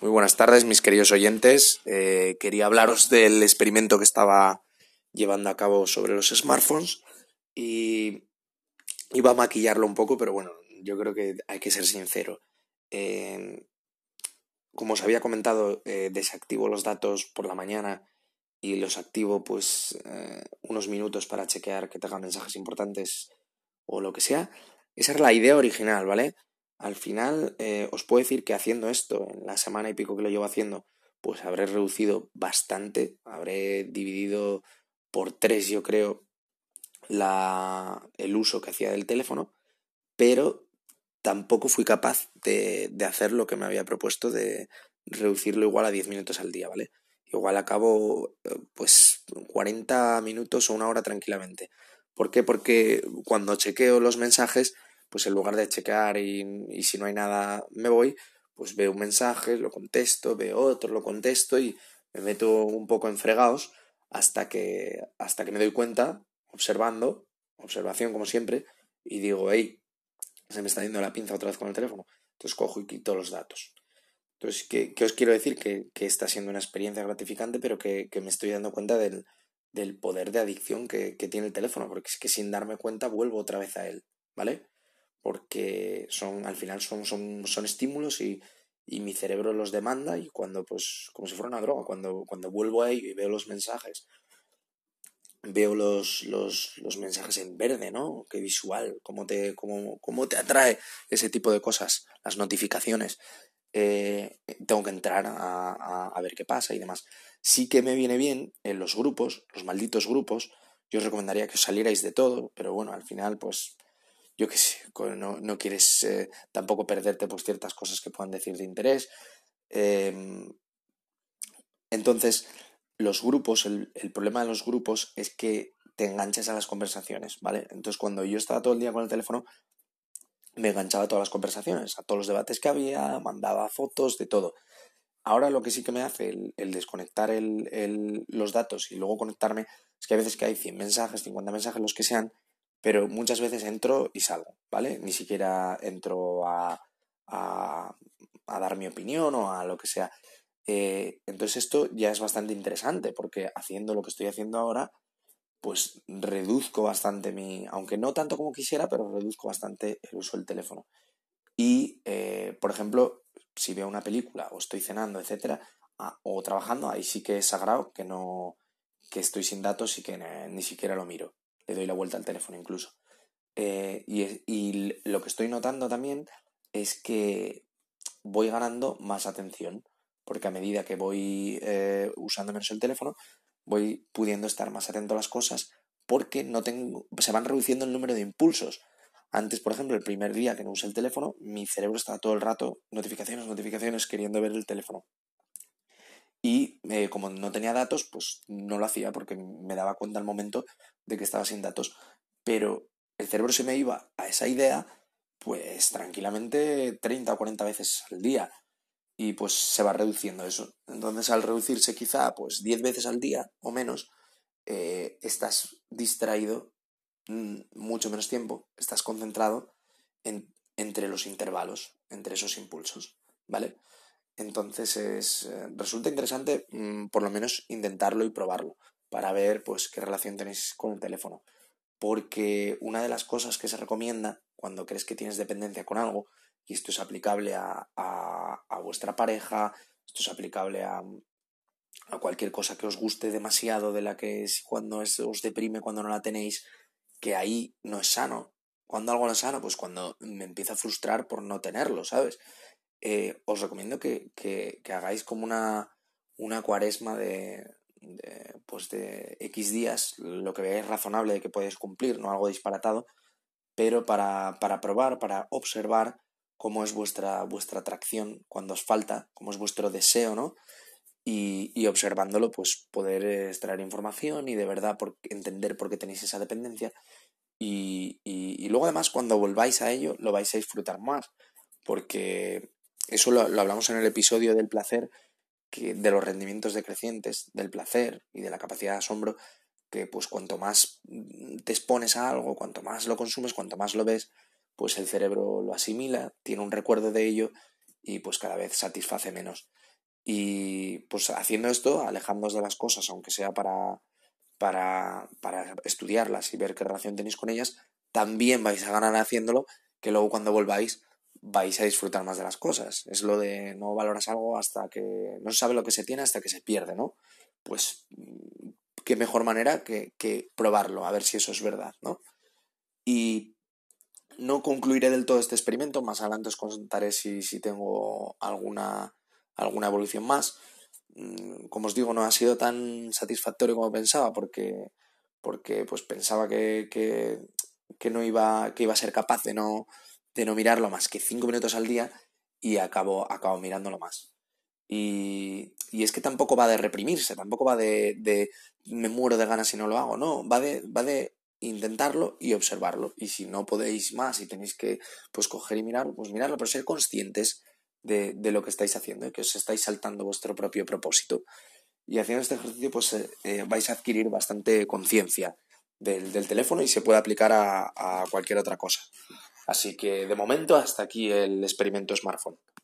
Muy buenas tardes, mis queridos oyentes. Eh, quería hablaros del experimento que estaba llevando a cabo sobre los smartphones y iba a maquillarlo un poco, pero bueno, yo creo que hay que ser sincero. Eh, como os había comentado, eh, desactivo los datos por la mañana y los activo pues unos minutos para chequear que tengan mensajes importantes o lo que sea. Esa era la idea original, ¿vale? Al final eh, os puedo decir que haciendo esto, en la semana y pico que lo llevo haciendo, pues habré reducido bastante, habré dividido por tres, yo creo, la, el uso que hacía del teléfono, pero tampoco fui capaz de, de hacer lo que me había propuesto de reducirlo igual a 10 minutos al día, ¿vale? Igual acabo eh, pues 40 minutos o una hora tranquilamente. ¿Por qué? Porque cuando chequeo los mensajes pues en lugar de chequear y, y si no hay nada me voy, pues veo un mensaje, lo contesto, veo otro, lo contesto y me meto un poco en fregados hasta que, hasta que me doy cuenta, observando, observación como siempre, y digo, hey, se me está yendo la pinza otra vez con el teléfono. Entonces cojo y quito los datos. Entonces, ¿qué, qué os quiero decir? Que, que, está siendo una experiencia gratificante, pero que, que me estoy dando cuenta del, del poder de adicción que, que, tiene el teléfono, porque es que sin darme cuenta vuelvo otra vez a él, ¿vale? Porque son, al final son, son, son estímulos y, y, mi cerebro los demanda y cuando, pues, como si fuera una droga, cuando, cuando vuelvo a ello y veo los mensajes, veo los, los, los mensajes en verde, ¿no? Qué visual, cómo te, cómo, cómo te atrae ese tipo de cosas, las notificaciones. Eh, tengo que entrar a, a, a, ver qué pasa y demás. Sí que me viene bien en los grupos, los malditos grupos. Yo os recomendaría que os salierais de todo, pero bueno, al final, pues yo qué sé, no, no quieres eh, tampoco perderte pues ciertas cosas que puedan decir de interés. Eh, entonces, los grupos, el, el, problema de los grupos es que te enganchas a las conversaciones, ¿vale? Entonces, cuando yo estaba todo el día con el teléfono, me enganchaba a todas las conversaciones, a todos los debates que había, mandaba fotos, de todo. Ahora lo que sí que me hace el, el desconectar el, el, los datos y luego conectarme es que a veces que hay 100 mensajes, 50 mensajes, los que sean, pero muchas veces entro y salgo, ¿vale? Ni siquiera entro a, a, a dar mi opinión o a lo que sea. Eh, entonces esto ya es bastante interesante porque haciendo lo que estoy haciendo ahora, pues reduzco bastante mi, aunque no tanto como quisiera, pero reduzco bastante el uso del teléfono. Y, eh, por ejemplo, si veo una película o estoy cenando, etcétera, o trabajando, ahí sí que es sagrado que no, que estoy sin datos y que ni siquiera lo miro le doy la vuelta al teléfono incluso. Eh, y, lo que estoy notando también es que voy ganando más atención, porque a medida que voy eh, usando menos el teléfono, voy pudiendo estar más atento a las cosas, porque no tengo, se van reduciendo el número de impulsos. Antes, por ejemplo, el primer día que no usé el teléfono, mi cerebro estaba todo el rato notificaciones, notificaciones, queriendo ver el teléfono. Y eh, como no tenía datos, pues no lo hacía porque me daba cuenta al momento de que estaba sin datos. Pero el cerebro se me iba a esa idea, pues tranquilamente 30 o 40 veces al día. Y pues se va reduciendo eso. Entonces al reducirse quizá pues 10 veces al día o menos, eh, estás distraído mm, mucho menos tiempo, estás concentrado en, entre los intervalos, entre esos impulsos, ¿vale? Entonces es, eh, resulta interesante mmm, por lo menos intentarlo y probarlo para ver pues qué relación tenéis con el teléfono. Porque una de las cosas que se recomienda cuando crees que tienes dependencia con algo, y esto es aplicable a, a, a vuestra pareja, esto es aplicable a, a, cualquier cosa que os guste demasiado, de la que es, cuando es, os deprime, cuando no la tenéis, que ahí no es sano. Cuando algo no es sano, pues cuando me empieza a frustrar por no tenerlo, ¿sabes? Eh, os recomiendo que, que, hagáis como una, una cuaresma de, de, pues de X días, lo que veáis razonable de que podéis cumplir, no algo disparatado, pero para, para probar, para observar cómo es vuestra, vuestra atracción cuando os falta, cómo es vuestro deseo, ¿no? Y, y observándolo, pues poder extraer información y de verdad por, entender por qué tenéis esa dependencia. Y, y, y luego además cuando volváis a ello lo vais a disfrutar más, porque eso lo, hablamos en el episodio del placer, de los rendimientos decrecientes del placer y de la capacidad de asombro, que pues cuanto más te expones a algo, cuanto más lo consumes, cuanto más lo ves, pues el cerebro lo asimila, tiene un recuerdo de ello y pues cada vez satisface menos. Y pues haciendo esto, alejándoos de las cosas, aunque sea para, para, para estudiarlas y ver qué relación tenéis con ellas, también vais a ganar haciéndolo, que luego cuando volváis vais a disfrutar más de las cosas. Es lo de no valoras algo hasta que no se sabe lo que se tiene hasta que se pierde, ¿no? Pues qué mejor manera que, que probarlo, a ver si eso es verdad, ¿no? Y no concluiré del todo este experimento, más adelante os contaré si, si tengo alguna, alguna evolución más. Mm, como os digo, no ha sido tan satisfactorio como pensaba, porque, porque pues pensaba que, que, que no iba, que iba a ser capaz de no, de no mirarlo más que cinco minutos al día y acabo, acabo mirándolo más. Y, y, es que tampoco va de reprimirse, tampoco va de, me muero de ganas si no lo hago, no, va de, va de intentarlo y observarlo. Y si no podéis más y tenéis que pues coger y mirarlo, pues mirarlo, pero ser conscientes de, de lo que estáis haciendo y que os estáis saltando vuestro propio propósito. Y haciendo este ejercicio pues eh, eh vais a adquirir bastante conciencia del, del, teléfono y se puede aplicar a, a cualquier otra cosa. Así que de momento hasta aquí el experimento smartphone.